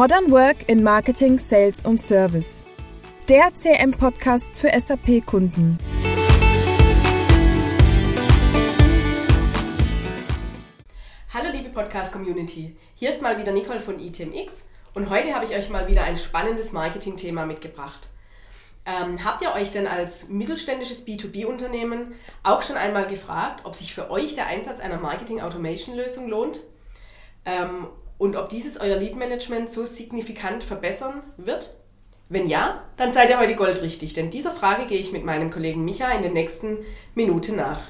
Modern Work in Marketing, Sales und Service. Der CM-Podcast für SAP-Kunden. Hallo liebe Podcast-Community, hier ist mal wieder Nicole von ITMX und heute habe ich euch mal wieder ein spannendes Marketing-Thema mitgebracht. Ähm, habt ihr euch denn als mittelständisches B2B-Unternehmen auch schon einmal gefragt, ob sich für euch der Einsatz einer Marketing-Automation-Lösung lohnt? Ähm, und ob dieses euer Lead-Management so signifikant verbessern wird? Wenn ja, dann seid ihr heute goldrichtig, denn dieser Frage gehe ich mit meinem Kollegen Micha in den nächsten Minuten nach.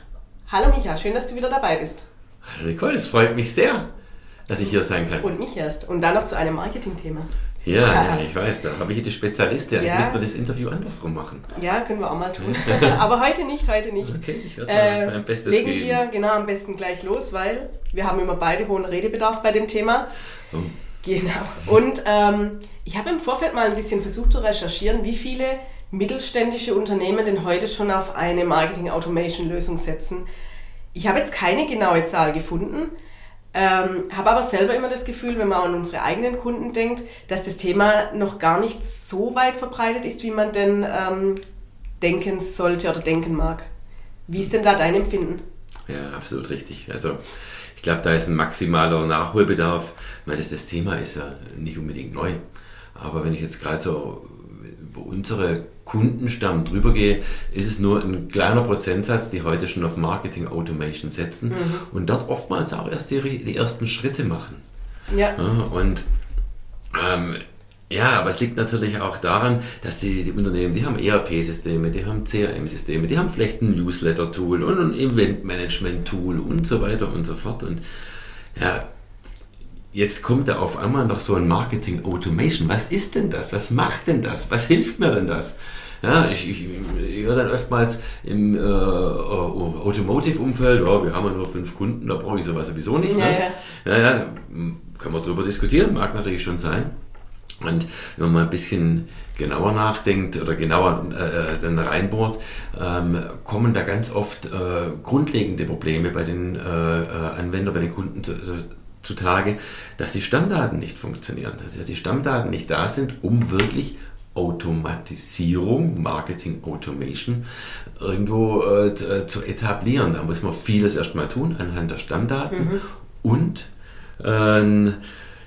Hallo Micha, schön, dass du wieder dabei bist. Hallo Nicole, es freut mich sehr, dass ich hier sein kann. Und mich erst. Und dann noch zu einem Marketing-Thema. Ja, ja, ich weiß, da habe ich die Spezialistin. Ja. Müssen wir das Interview andersrum machen. Ja, können wir auch mal tun. Aber heute nicht, heute nicht. Okay, ich werde Äh, mein Bestes legen geben. wir genau am besten gleich los, weil wir haben immer beide hohen Redebedarf bei dem Thema. Oh. Genau. Und ähm, ich habe im Vorfeld mal ein bisschen versucht zu recherchieren, wie viele mittelständische Unternehmen denn heute schon auf eine Marketing-Automation-Lösung setzen. Ich habe jetzt keine genaue Zahl gefunden, ähm, habe aber selber immer das Gefühl, wenn man an unsere eigenen Kunden denkt, dass das Thema noch gar nicht so weit verbreitet ist, wie man denn ähm, denken sollte oder denken mag. Wie ist denn da dein Empfinden? Ja, absolut richtig. Also ich glaube, da ist ein maximaler Nachholbedarf. Ich meine, das, das Thema ist ja nicht unbedingt neu. Aber wenn ich jetzt gerade so über unsere Kundenstamm drüber gehe, ist es nur ein kleiner Prozentsatz, die heute schon auf Marketing Automation setzen und dort oftmals auch erst die, die ersten Schritte machen. Ja, Ja, und ähm, ja, aber es liegt natürlich auch daran, dass die, die Unternehmen, die haben ERP-Systeme, die haben CRM-Systeme, die haben vielleicht ein Newsletter-Tool und ein Event-Management-Tool und so weiter und so fort. Und ja, jetzt kommt da auf einmal noch so ein Marketing-Automation. Was ist denn das? Was macht denn das? Was hilft mir denn das? Ja, ich, ich, ich höre dann oftmals im äh, Automotive-Umfeld, ja, wir haben ja nur fünf Kunden, da brauche ich sowas sowieso nicht. Ja, ne? ja, ja, kann man drüber diskutieren, mag natürlich schon sein. Und wenn man mal ein bisschen genauer nachdenkt oder genauer äh, dann reinbohrt, ähm, kommen da ganz oft äh, grundlegende Probleme bei den äh, äh, Anwendern, bei den Kunden zu, zutage, dass die Stammdaten nicht funktionieren, dass ja die Stammdaten nicht da sind, um wirklich Automatisierung, Marketing Automation irgendwo äh, zu, äh, etablieren. Da muss man vieles erstmal tun anhand der Stammdaten und äh, in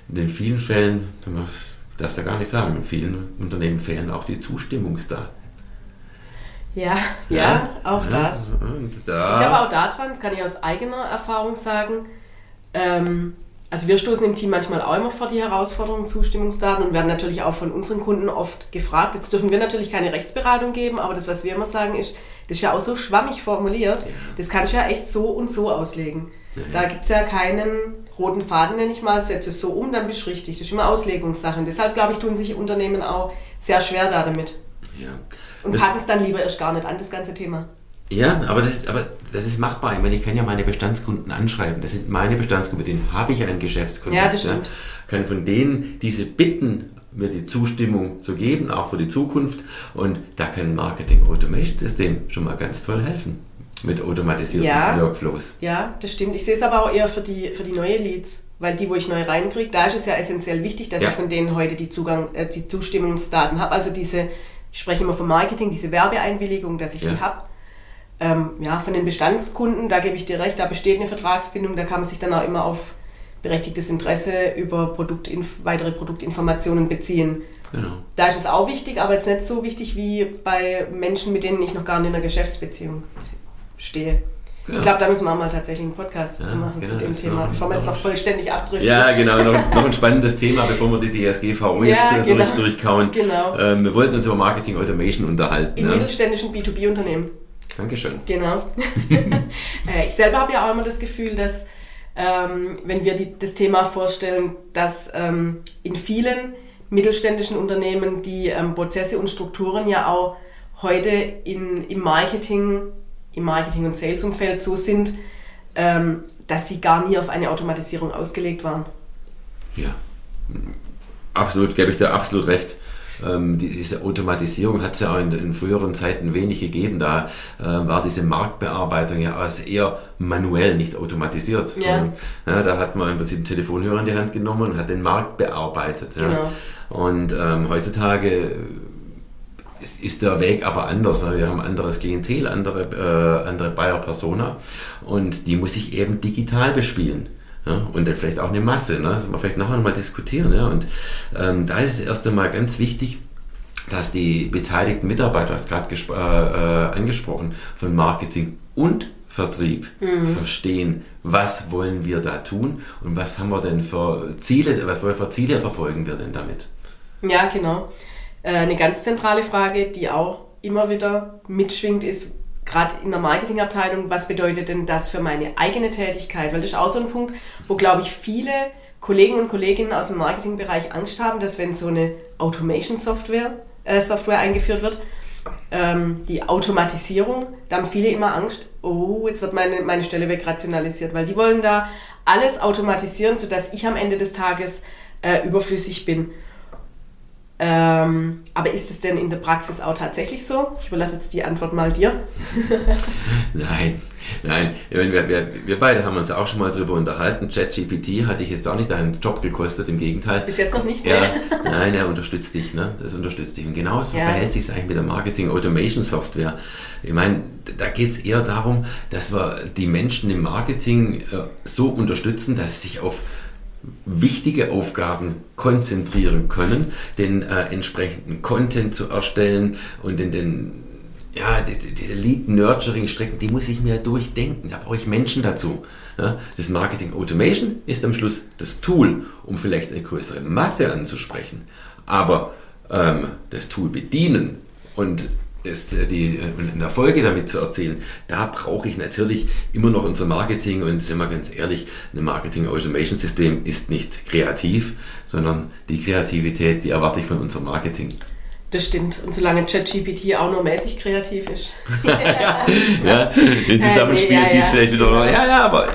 den vielen Fällen, man darf da gar nicht sagen, in vielen Unternehmen fehlen auch die Zustimmungsdaten. ja, ja, auch Ja, das. Und Liegt da, aber auch daran, das kann ich aus eigener Erfahrung sagen, ähm, also wir stoßen im Team manchmal auch immer vor die Herausforderung Zustimmungsdaten und werden natürlich auch von unseren Kunden oft gefragt. Jetzt dürfen wir natürlich keine Rechtsberatung geben, aber das, was wir immer sagen, ist, das ist ja auch so schwammig formuliert, das kannst du ja echt so und so auslegen. Da gibt es ja keinen roten Faden, nenne ich mal, setze es so um, dann bist du richtig. Das ist immer Auslegungssache. Und deshalb, glaube ich, tun sich Unternehmen auch sehr schwer da damit ja. und packen es dann lieber erst gar nicht an, das ganze Thema. Ja, aber das, ist, aber das ist machbar. Ich meine, ich kann ja meine Bestandskunden anschreiben. Das sind meine Bestandskunden, mit denen habe ich einen Geschäftskontakt. Ja, das stimmt. Kann von denen diese bitten, mir die Zustimmung zu geben, auch für die Zukunft. Und da kann ein Marketing Automation System schon mal ganz toll helfen. Mit automatisierten Ja. Workflows. Ja, das stimmt. Ich sehe es aber auch eher für die, für die neue Leads. Weil die, wo ich neu reinkriege, da ist es ja essentiell wichtig, dass Ja. ich von denen heute die, Zugang, äh, die Zustimmungsdaten habe. Also diese, ich spreche immer vom Marketing, diese Werbeeinwilligung, dass ich Ja. die habe. Ähm, ja, von den Bestandskunden, da gebe ich dir recht, da besteht eine Vertragsbindung, da kann man sich dann auch immer auf berechtigtes Interesse über Produktinf weitere Produktinformationen beziehen. Genau. Da ist es auch wichtig, aber jetzt nicht so wichtig wie bei Menschen, mit denen ich noch gar nicht in einer Geschäftsbeziehung stehe. Genau. Ich glaube, da müssen wir auch mal tatsächlich einen Podcast Ja, zu machen genau, zu dem Thema, bevor wir jetzt noch- vollständig abdriften. Ja, genau, noch, noch ein spannendes Thema, bevor wir die DSGVO Ja, jetzt äh, genau. durch, durchkauen. Genau. Ähm, wir wollten uns über Marketing Automation unterhalten. In ja. mittelständischen B2B-Unternehmen. Dankeschön. Genau. Äh, ich selber habe ja auch immer das Gefühl, dass ähm, wenn wir die, das Thema vorstellen, dass ähm, in vielen mittelständischen Unternehmen die ähm, Prozesse und Strukturen ja auch heute in, im Marketing, im Marketing- und Sales-Umfeld so sind, ähm, dass sie gar nie auf eine Automatisierung ausgelegt waren. Ja, absolut, gebe ich dir absolut recht. Ähm, diese Automatisierung hat es ja auch in, in, früheren Zeiten wenig gegeben. Da äh, war diese Marktbearbeitung ja als eher manuell, nicht automatisiert. Ja. ja. da hat man im Prinzip einen Telefonhörer in die Hand genommen und hat den Markt bearbeitet. Ja. Genau. Und ähm, heutzutage ist, ist, der Weg aber anders. Wir haben anderes Klientel, andere, äh, andere Buyer Persona und die muss ich eben digital bespielen. Ja, und dann vielleicht auch eine Masse. Ne? Das wir vielleicht nachher nochmal diskutieren. Ja? Und ähm, da ist es erst einmal ganz wichtig, dass die beteiligten Mitarbeiter, das gerade äh, äh, angesprochen, von Marketing und Vertrieb mhm. verstehen, was wollen wir da tun und was haben wir denn für Ziele, was für Ziele verfolgen wir denn damit? Ja, genau. Äh, eine ganz zentrale Frage, die auch immer wieder mitschwingt, ist, gerade in der Marketingabteilung, was bedeutet denn das für meine eigene Tätigkeit? Weil das ist auch so ein Punkt, wo, glaube ich, viele Kollegen und Kolleginnen aus dem Marketingbereich Angst haben, dass wenn so eine Automation-Software äh, Software eingeführt wird, ähm, die Automatisierung, da haben viele immer Angst, oh, jetzt wird meine, meine Stelle wegrationalisiert, weil die wollen da alles automatisieren, sodass ich am Ende des Tages äh, überflüssig bin. Ähm, aber ist es denn in der Praxis auch tatsächlich so? Ich überlasse jetzt die Antwort mal dir. nein, nein. Wir, wir, wir, beide haben uns auch schon mal darüber unterhalten. ChatGPT hat dich jetzt auch nicht deinen Job gekostet, im Gegenteil. Bis jetzt noch nicht, ja, Nein, er unterstützt dich. Ne? Das unterstützt dich. Und genauso ja. verhält sich es eigentlich mit der Marketing Automation Software. Ich meine, da geht es eher darum, dass wir die Menschen im Marketing äh, so unterstützen, dass sie sich auf wichtige Aufgaben konzentrieren können, den äh, entsprechenden Content zu erstellen und in den ja, die, diese Lead-Nurturing-Strecken, die muss ich mir durchdenken. Da brauche ich Menschen dazu. Das Marketing Automation ist am Schluss das Tool, um vielleicht eine größere Masse anzusprechen. Aber ähm, das Tool bedienen und ist äh, die, äh, in der Folge damit zu erzählen, da brauche ich natürlich immer noch unser Marketing und sind wir ganz ehrlich, ein Marketing Automation System ist nicht kreativ, sondern die Kreativität, die erwarte ich von unserem Marketing. Das stimmt. Und solange ChatGPT auch nur mäßig kreativ ist. ja, ja, im Zusammenspiel ja, sieht es vielleicht wieder, genau. ja, ja, aber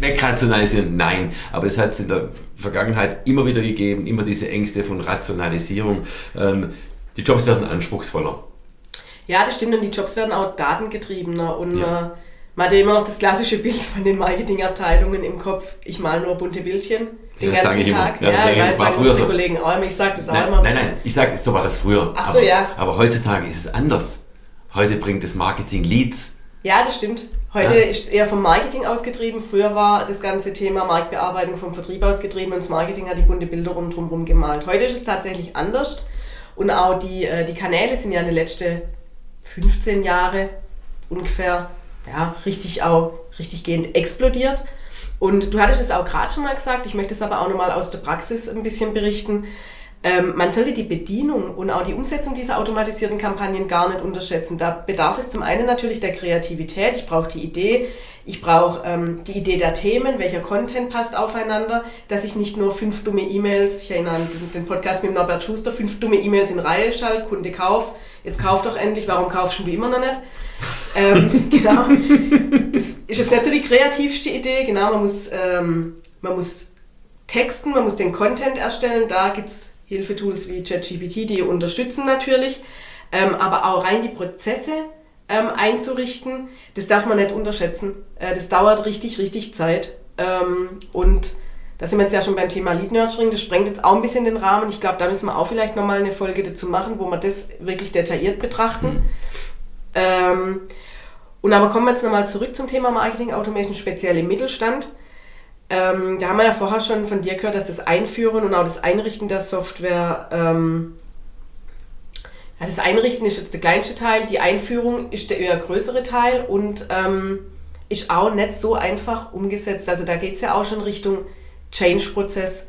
wegrationalisieren, nein. Aber es hat es in der Vergangenheit immer wieder gegeben, immer diese Ängste von Rationalisierung. Ähm, die Jobs werden anspruchsvoller. Ja, das stimmt und die Jobs werden auch datengetriebener und ja. äh, man hat ja immer noch das klassische Bild von den Marketingabteilungen im Kopf. Ich mal nur bunte Bildchen den ja, ganzen Tag. Immer. Ja, ja, ja ich sagen unsere so. Kollegen auch immer. Ich sage das auch nein, immer. Nein, nein, ich sage, so war das früher. Ach so, aber, ja. Aber heutzutage ist es anders. Heute bringt das Marketing Leads. Ja, das stimmt. Heute ja. ist es eher vom Marketing ausgetrieben. Früher war das ganze Thema Marktbearbeitung vom Vertrieb ausgetrieben und das Marketing hat die bunte Bilder rundherum gemalt. Heute ist es tatsächlich anders. Und auch die, äh, die Kanäle sind ja in den letzten 15 Jahre ungefähr ja, richtig auch richtig gehend explodiert. Und du hattest es auch gerade schon mal gesagt, ich möchte es aber auch nochmal aus der Praxis ein bisschen berichten. Ähm, man sollte die Bedienung und auch die Umsetzung dieser automatisierten Kampagnen gar nicht unterschätzen. Da bedarf es zum einen natürlich der Kreativität. Ich brauche die Idee, ich brauche ähm, die Idee der Themen, welcher Content passt aufeinander, dass ich nicht nur fünf dumme E-Mails, ich erinnere an den Podcast mit Norbert Schuster, fünf dumme E-Mails in Reihe schalte, Kunde kauf, jetzt kauf doch endlich, warum kaufst du immer noch nicht? Ähm, genau. Das ist jetzt nicht so die kreativste Idee, genau, man muss, ähm, man muss texten, man muss den Content erstellen, da gibt es Hilfetools wie ChatGPT, die unterstützen natürlich, ähm, aber auch rein die Prozesse ähm, einzurichten, das darf man nicht unterschätzen. Äh, das dauert richtig, richtig Zeit. Ähm, und da sind wir jetzt ja schon beim Thema Lead Nurturing, das sprengt jetzt auch ein bisschen den Rahmen. Ich glaube, da müssen wir auch vielleicht nochmal eine Folge dazu machen, wo wir das wirklich detailliert betrachten. Mhm. Ähm, und aber kommen wir jetzt nochmal zurück zum Thema Marketing Automation, speziell im Mittelstand. Ähm, da haben wir ja vorher schon von dir gehört, dass das Einführen und auch das Einrichten der Software ähm, ja, das Einrichten ist jetzt der kleinste Teil, die Einführung ist der eher größere Teil und ähm, ist auch nicht so einfach umgesetzt. Also da geht es ja auch schon Richtung Change-Prozess,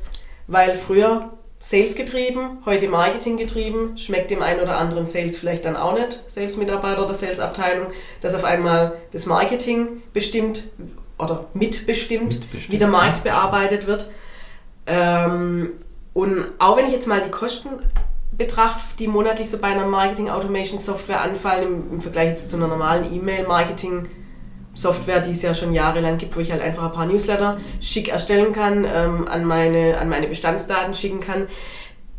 weil früher Sales getrieben, heute Marketing getrieben, schmeckt dem einen oder anderen Sales vielleicht dann auch nicht, Sales-Mitarbeiter der Sales-Abteilung, dass auf einmal das Marketing bestimmt oder mitbestimmt, mitbestimmt wie der Markt bearbeitet wird. Ähm, und auch wenn ich jetzt mal die Kosten betrachte, die monatlich so bei einer Marketing Automation Software anfallen, im, im Vergleich jetzt zu einer normalen E-Mail-Marketing Software, die es ja schon jahrelang gibt, wo ich halt einfach ein paar Newsletter schick erstellen kann, ähm, an, meine, an meine Bestandsdaten schicken kann.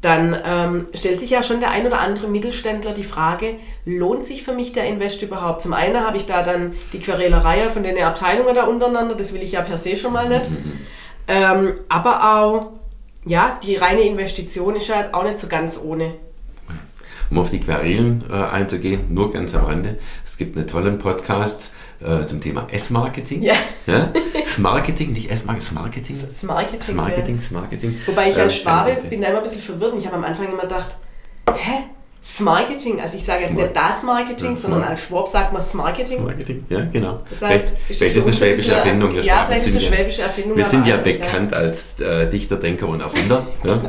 Dann ähm, stellt sich ja schon der ein oder andere Mittelständler die Frage, lohnt sich für mich der Invest überhaupt? Zum einen habe ich da dann die Querelerei von den Abteilungen da untereinander, das will ich ja per se schon mal nicht. Ähm, aber auch, ja, die reine Investition ist ja auch nicht so ganz ohne. Um auf die Querelen äh, einzugehen, nur ganz am Rande. Es gibt einen tollen Podcast äh, zum Thema S-Marketing. Ja. ja? S-Marketing, nicht S-Marketing, S-Marketing. S-Marketing. S-Marketing, S-Marketing. Wobei ich als Äh, Schwabe okay. bin da immer ein bisschen verwirrt. und Ich habe am Anfang immer gedacht, hä? S-Marketing? Also ich sage jetzt nicht das Marketing, Ja, sondern als Schwab sagt man S-Marketing. Marketing, ja, genau. Das heißt, vielleicht ist vielleicht das ist eine schwäbische Erfindung. Wir Ja, Schwaben vielleicht ist sind eine schwäbische Erfindung. Wir sind ja bekannt als äh, Dichter, Denker und Erfinder. ja?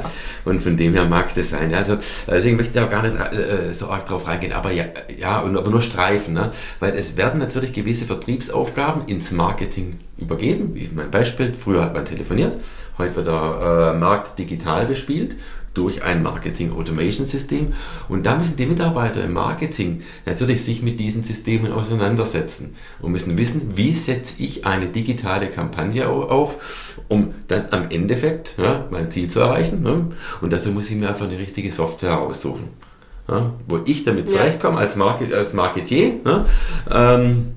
Und von dem her mag das sein. Also, deswegen möchte ich auch gar nicht äh, so arg drauf reingehen. Aber ja, ja und aber nur streifen. Ne? Weil es werden natürlich gewisse Vertriebsaufgaben ins Marketing übergeben. Wie mein Beispiel, früher hat man telefoniert, heute wird der äh, Markt digital bespielt durch ein Marketing-Automation-System. Und da müssen die Mitarbeiter im Marketing natürlich sich mit diesen Systemen auseinandersetzen und müssen wissen, wie setze ich eine digitale Kampagne au- auf, um dann am Endeffekt ja, mein Ziel zu erreichen. Ne? Und dazu muss ich mir einfach eine richtige Software aussuchen. Ja, wo ich damit zurechtkomme als, Market, als Marketier. Ne? Ähm,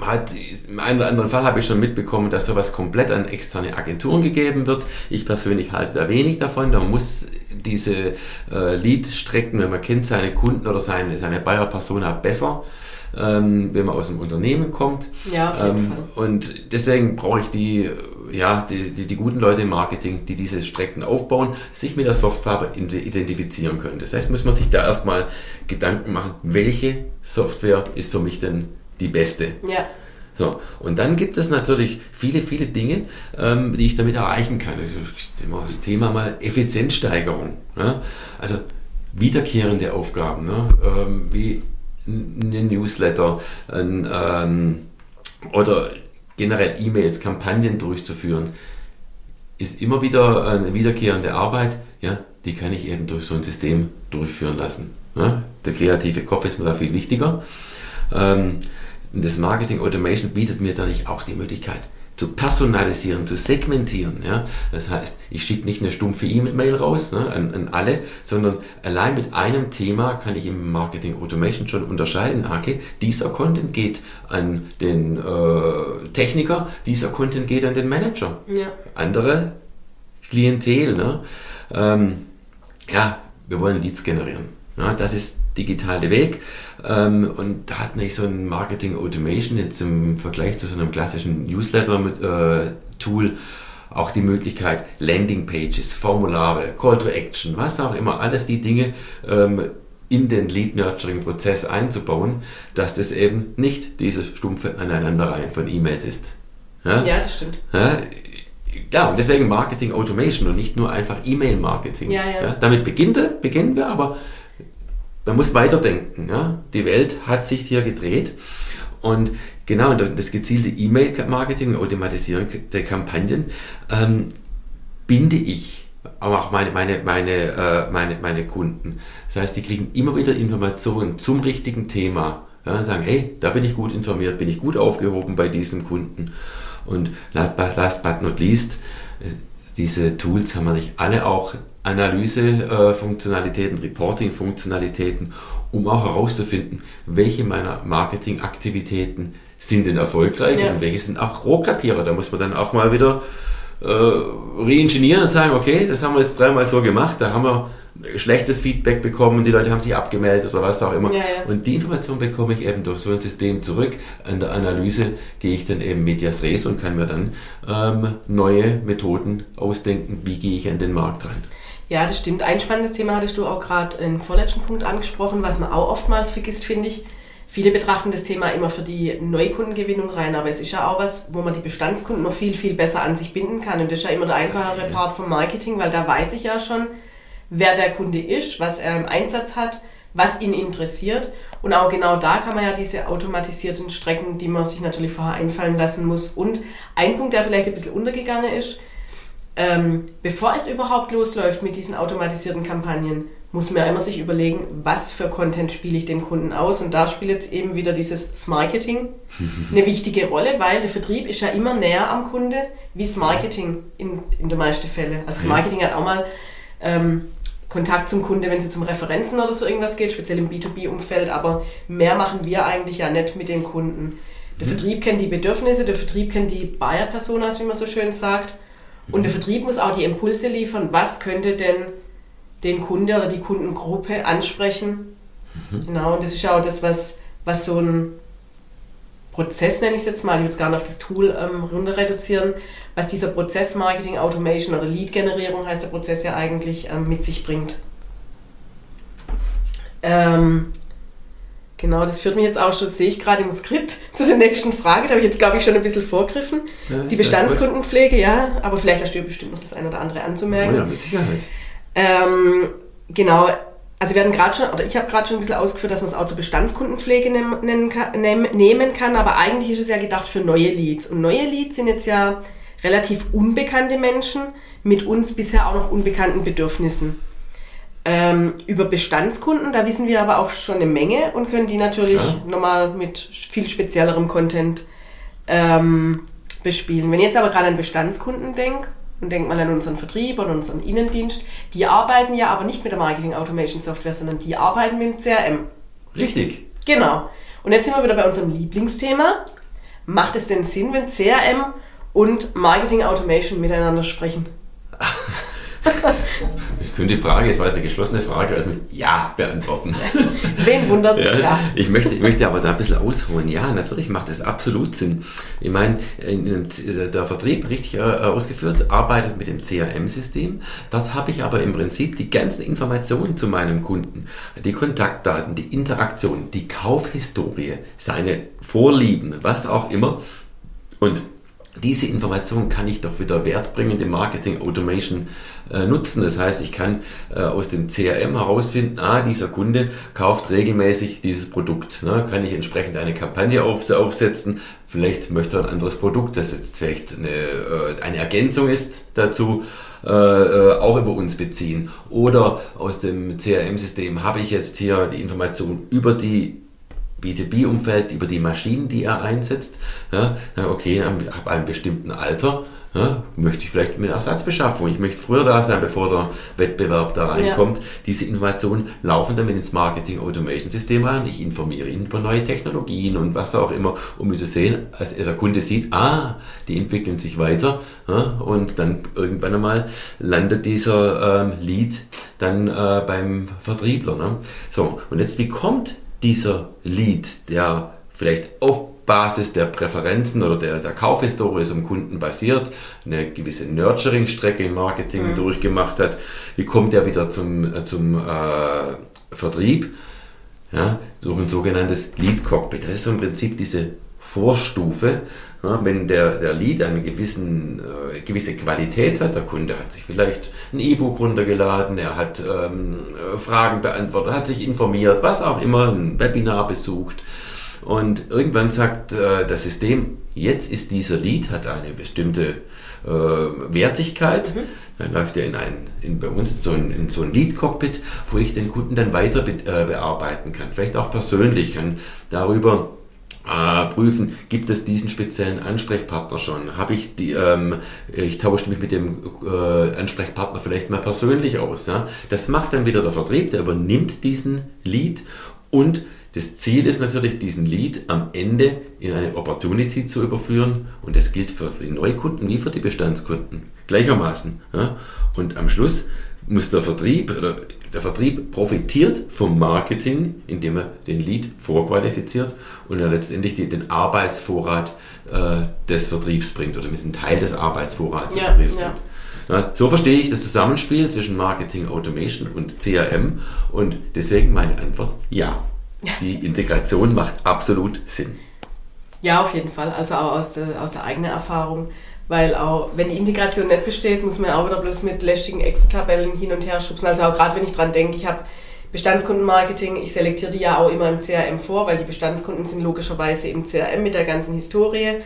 hat, Im einen oder anderen Fall habe ich schon mitbekommen, dass sowas komplett an externe Agenturen gegeben wird. Ich persönlich halte da wenig davon. Da muss diese äh, Lead-Strecken, wenn man kennt seine Kunden oder seine, seine Buyer-Persona besser, ähm, wenn man aus dem Unternehmen kommt. Ja, auf jeden Ähm, Fall. und deswegen brauche ich die, ja, die, die, die guten Leute im Marketing, die diese Strecken aufbauen, sich mit der Software identifizieren können. Das heißt, muss man sich da erstmal Gedanken machen, welche Software ist für mich denn die beste. Ja. So, und dann gibt es natürlich viele, viele Dinge, ähm, die ich damit erreichen kann. Also das Thema mal Effizienzsteigerung. Ne? Also wiederkehrende Aufgaben, ne? ähm, wie ein Newsletter ein, ähm, oder generell E-Mails, Kampagnen durchzuführen, ist immer wieder eine wiederkehrende Arbeit, ja, die kann ich eben durch so ein System durchführen lassen. Ne? Der kreative Kopf ist mir da viel wichtiger. Ähm, und das Marketing Automation bietet mir dadurch auch die Möglichkeit zu personalisieren, zu segmentieren. Ja? Das heißt, ich schicke nicht eine stumpfe E-Mail raus ne, an, an alle, sondern allein mit einem Thema kann ich im Marketing Automation schon unterscheiden. Okay, dieser Content geht an den äh, Techniker, dieser Content geht an den Manager. Ja. Andere Klientel. Ne? Ähm, ja, wir wollen Leads generieren. Ja, das ist digitale Weg. Ähm, und da hat nicht so ein Marketing Automation jetzt im Vergleich zu so einem klassischen Newsletter-Tool auch die Möglichkeit, Landingpages, Formulare, Call to Action, was auch immer, alles die Dinge ähm, in den Lead-Nurturing-Prozess einzubauen, dass das eben nicht dieses stumpfe Aneinanderreihen von E-Mails ist. Ja? ja, das stimmt. Ja, ja, und deswegen Marketing Automation und nicht nur einfach E-Mail-Marketing. Ja, ja. damit beginnt, er- beginnen wir, aber man muss weiterdenken. Ja? Die Welt hat sich hier gedreht und genau das gezielte E-Mail-Marketing, Automatisierung der Kampagnen, ähm, binde ich aber auch meine, meine, meine, äh, meine, meine Kunden. Das heißt, die kriegen immer wieder Informationen zum richtigen Thema. Ja, sagen, hey, da bin ich gut informiert, bin ich gut aufgehoben bei diesem Kunden. Und last but, last but not least, äh, diese Tools haben wir nicht alle auch Analyse-Funktionalitäten, Reporting-Funktionalitäten, um auch herauszufinden, welche meiner Marketingaktivitäten sind denn erfolgreich Ja. und welche sind auch Rohrkrepierer. Da muss man dann auch mal wieder äh, reingenieren und sagen, okay, das haben wir jetzt dreimal so gemacht, da haben wir schlechtes Feedback bekommen, die Leute haben sich abgemeldet oder was auch immer. Ja, ja. Und die Information bekomme ich eben durch so ein System zurück. An der Analyse gehe ich dann eben medias res und kann mir dann ähm, neue Methoden ausdenken, wie gehe ich an den Markt rein. Ja, das stimmt. Ein spannendes Thema hattest du auch gerade im vorletzten Punkt angesprochen, was man auch oftmals vergisst, finde ich. Viele betrachten das Thema immer für die Neukundengewinnung rein, aber es ist ja auch was, wo man die Bestandskunden noch viel, viel besser an sich binden kann. Und das ist ja immer der einfachere Part vom Marketing, weil da weiß ich ja schon, wer der Kunde ist, was er im Einsatz hat, was ihn interessiert. Und auch genau da kann man ja diese automatisierten Strecken, die man sich natürlich vorher einfallen lassen muss. Und ein Punkt, der vielleicht ein bisschen untergegangen ist, ähm, bevor es überhaupt losläuft mit diesen automatisierten Kampagnen, muss man ja immer sich überlegen, was für Content spiele ich dem Kunden aus. Und da spielt jetzt eben wieder dieses Marketing eine wichtige Rolle, weil der Vertrieb ist ja immer näher am Kunde wie das Marketing in, in den meisten Fällen. Also das. Marketing hat auch mal ähm, Kontakt zum Kunde, wenn es zum Referenzen oder so irgendwas geht, speziell im B2B-Umfeld, aber mehr machen wir eigentlich ja nicht mit den Kunden. Der mhm. Vertrieb kennt die Bedürfnisse, der Vertrieb kennt die Buyer-Personas, wie man so schön sagt. Und der. Vertrieb muss auch die Impulse liefern, was könnte denn den Kunde oder die Kundengruppe ansprechen. Mhm. Genau, und das ist auch das, was, was so ein Prozess, nenne ich es jetzt mal, ich will es gar nicht auf das Tool ähm, runter reduzieren, was dieser Prozess Marketing Automation oder Lead-Generierung heißt der Prozess ja eigentlich ähm, mit sich bringt. Ähm, genau, das führt mich jetzt auch schon, sehe ich gerade im Skript, zu der nächsten Frage. Da habe ich jetzt, glaube ich, schon ein bisschen vorgriffen. Ja, die Bestandskundenpflege, ja, aber vielleicht hast du bestimmt noch das eine oder andere anzumerken. Oh ja, mit Sicherheit. Ähm, genau, also wir hatten gerade schon, oder ich habe gerade schon ein bisschen ausgeführt, dass man es auch zur Bestandskundenpflege nehmen kann, nehmen kann, aber eigentlich ist es ja gedacht für neue Leads. Und neue Leads sind jetzt ja relativ unbekannte Menschen mit uns bisher auch noch unbekannten Bedürfnissen. Ähm, über Bestandskunden, da wissen wir aber auch schon eine Menge und können die natürlich ja. nochmal mit viel speziellerem Content ähm, bespielen. Wenn ich jetzt aber gerade an Bestandskunden denke, und denkt mal an unseren Vertrieb oder unseren Innendienst, die arbeiten ja aber nicht mit der Marketing Automation Software, sondern die arbeiten mit dem CRM. Richtig. Genau. Und jetzt sind wir wieder bei unserem Lieblingsthema. Macht es denn Sinn, wenn CRM und Marketing Automation miteinander sprechen? ich könnte die Frage, es war jetzt eine geschlossene Frage, also mit Ja beantworten. Wen wundert ja, ja. Ich, möchte, ich möchte aber da ein bisschen ausholen. Ja, natürlich macht das absolut Sinn. Ich meine, der Vertrieb, richtig äh, ausgeführt, arbeitet mit dem CRM-System. Dort habe ich aber im Prinzip die ganzen Informationen zu meinem Kunden, die Kontaktdaten, die Interaktion, die Kaufhistorie, seine Vorlieben, was auch immer. Und diese Information kann ich doch wieder wertbringend im Marketing Automation äh, nutzen. Das heißt, ich kann äh, aus dem CRM herausfinden, ah, dieser Kunde kauft regelmäßig dieses Produkt. Ne? Kann ich entsprechend eine Kampagne auf, aufsetzen. Vielleicht möchte er ein anderes Produkt, das jetzt vielleicht eine, äh, eine Ergänzung ist dazu. Äh, äh, auch über uns beziehen. Oder aus dem CRM-System habe ich jetzt hier die Information über die B2B-Umfeld, über die Maschinen, die er einsetzt. Ja, okay, ich habe einen bestimmten Alter. Ja, möchte ich vielleicht mit Ersatzbeschaffung, ich möchte früher da sein, bevor der Wettbewerb da reinkommt. Ja. Diese Informationen laufen dann ins Marketing Automation System rein. Ich informiere ihn über neue Technologien und was auch immer, um zu sehen, als der Kunde sieht, ah, die entwickeln sich weiter ja, und dann irgendwann einmal landet dieser ähm, Lead dann äh, beim Vertriebler. Ne? So, und jetzt wie kommt dieser Lead, der vielleicht auf Basis der Präferenzen oder der, der Kaufhistorie zum Kunden basiert, eine gewisse Nurturing-Strecke im Marketing mhm. durchgemacht hat, wie kommt er wieder zum, äh, zum äh, Vertrieb? Ja, durch ein sogenanntes Lead-Cockpit. Das ist so im Prinzip diese Vorstufe. Ja, wenn der, der Lead eine gewissen, äh, gewisse Qualität hat, der Kunde hat sich vielleicht ein E-Book runtergeladen, er hat ähm, Fragen beantwortet, hat sich informiert, was auch immer, ein Webinar besucht. Und irgendwann sagt äh, das System, jetzt ist dieser Lead, hat eine bestimmte äh, Wertigkeit. Mhm. Dann läuft er in ein, in, bei uns so ein, in so ein Lead-Cockpit, wo ich den Kunden dann weiter be, äh, bearbeiten kann. Vielleicht auch persönlich, kann darüber äh, prüfen, gibt es diesen speziellen Ansprechpartner schon? Habe ich die, ähm, ich tausche mich mit dem äh, Ansprechpartner vielleicht mal persönlich aus. Ja? Das macht dann wieder der Vertrieb, der übernimmt diesen Lead und das Ziel ist natürlich, diesen Lead am Ende in eine Opportunity zu überführen und das gilt für die Neukunden wie für die Bestandskunden gleichermaßen. Ja? Und am Schluss muss der Vertrieb oder der Vertrieb profitiert vom Marketing, indem er den Lead vorqualifiziert und er letztendlich den Arbeitsvorrat äh, des Vertriebs bringt oder mit einem Teil des Arbeitsvorrats des Vertriebs ja. bringt. Ja, so verstehe ich das Zusammenspiel zwischen Marketing Automation und CRM und deswegen meine Antwort ja. Die Integration macht absolut Sinn. Ja, auf jeden Fall. Also auch aus der, aus der eigenen Erfahrung. Weil auch, wenn die Integration nicht besteht, muss man auch wieder bloß mit lästigen Excel-Tabellen hin und her schubsen. Also auch gerade wenn ich dran denke, ich habe Bestandskundenmarketing, ich selektiere die ja auch immer im CRM vor, weil die Bestandskunden sind logischerweise im CRM mit der ganzen Historie.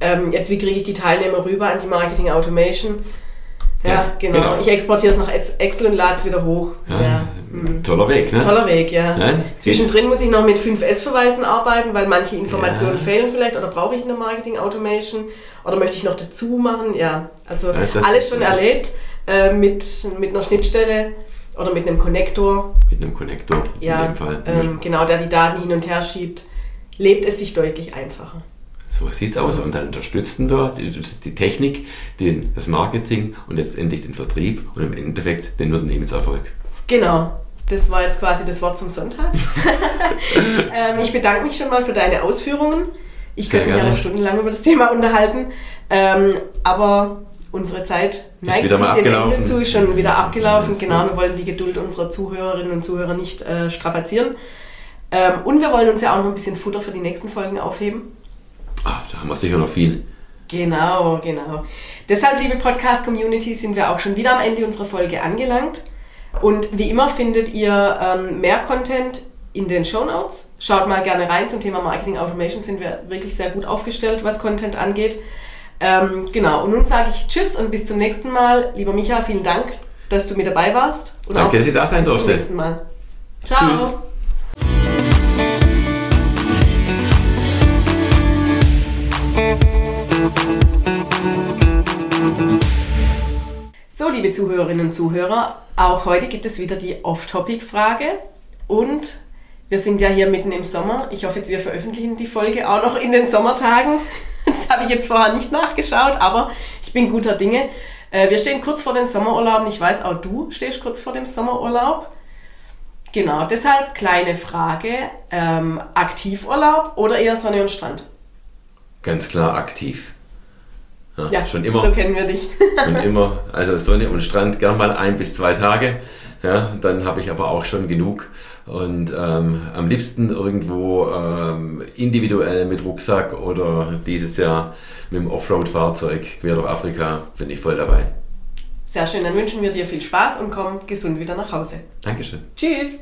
Ähm, jetzt, wie kriege ich die Teilnehmer rüber an die Marketing Automation? Ja, ja genau. genau. Ich exportiere es nach Excel und lade es wieder hoch. Ja, ja. Hm. Toller Weg, ne? Toller Weg, ja. Zwischendrin muss ich noch mit 5S-Verweisen arbeiten, weil manche Informationen fehlen vielleicht oder brauche ich eine Marketing Automation oder möchte ich noch dazu machen. Ja, also alles schon erlebt äh, mit, mit einer Schnittstelle oder mit einem Connector, Mit einem Konnektor ja, in dem Fall. ähm, genau, der die Daten hin und her schiebt, lebt es sich deutlich einfacher. So sieht's aus. Und dann unterstützen wir die, Technik, den, das Marketing und letztendlich den Vertrieb und im Endeffekt den Unternehmenserfolg. Genau, das war jetzt quasi das Wort zum Sonntag. ähm, ich bedanke mich schon mal für deine Ausführungen. Ich Sehr könnte mich ja gerne. noch stundenlang über das Thema unterhalten, ähm, aber unsere Zeit neigt sich dem Ende zu, ist schon wieder abgelaufen. Genau, gut. wir wollen die Geduld unserer Zuhörerinnen und Zuhörer nicht äh, strapazieren. Ähm, und wir wollen uns ja auch noch ein bisschen Futter für die nächsten Folgen aufheben. Ah, da haben wir sicher noch viel. Genau, genau. Deshalb, liebe Podcast-Community, sind wir auch schon wieder am Ende unserer Folge angelangt. Und wie immer findet ihr ähm, mehr Content in den Show Notes. Schaut mal gerne rein zum Thema Marketing Automation, sind wir wirklich sehr gut aufgestellt, was Content angeht. Ähm, genau, und nun sage ich Tschüss und bis zum nächsten Mal. Lieber Micha, vielen Dank, dass du mit dabei warst. Und Danke, auch dass ich da sein bis durfte. zum nächsten Mal. Ciao. Tschüss. So, liebe Zuhörerinnen und Zuhörer, auch heute gibt es wieder die Off-Topic-Frage. Und wir sind ja hier mitten im Sommer. Ich hoffe, jetzt wir veröffentlichen die Folge auch noch in den Sommertagen. Das habe ich jetzt vorher nicht nachgeschaut, aber ich bin guter Dinge. Äh, Wir stehen kurz vor den Sommerurlauben. Ich weiß, auch du stehst kurz vor dem Sommerurlaub. Genau, deshalb kleine Frage. Ähm, Aktivurlaub oder eher Sonne und Strand? Ganz klar aktiv. Ja, Ja, schon immer. so kennen wir dich. Schon immer. Also Sonne und Strand gern mal ein bis zwei Tage. Ja, dann habe ich aber auch schon genug. Und ähm, am liebsten irgendwo ähm, individuell mit Rucksack oder dieses Jahr mit dem Offroad-Fahrzeug quer durch Afrika bin ich voll dabei. Sehr schön, dann wünschen wir dir viel Spaß und komm gesund wieder nach Hause. Dankeschön. Tschüss!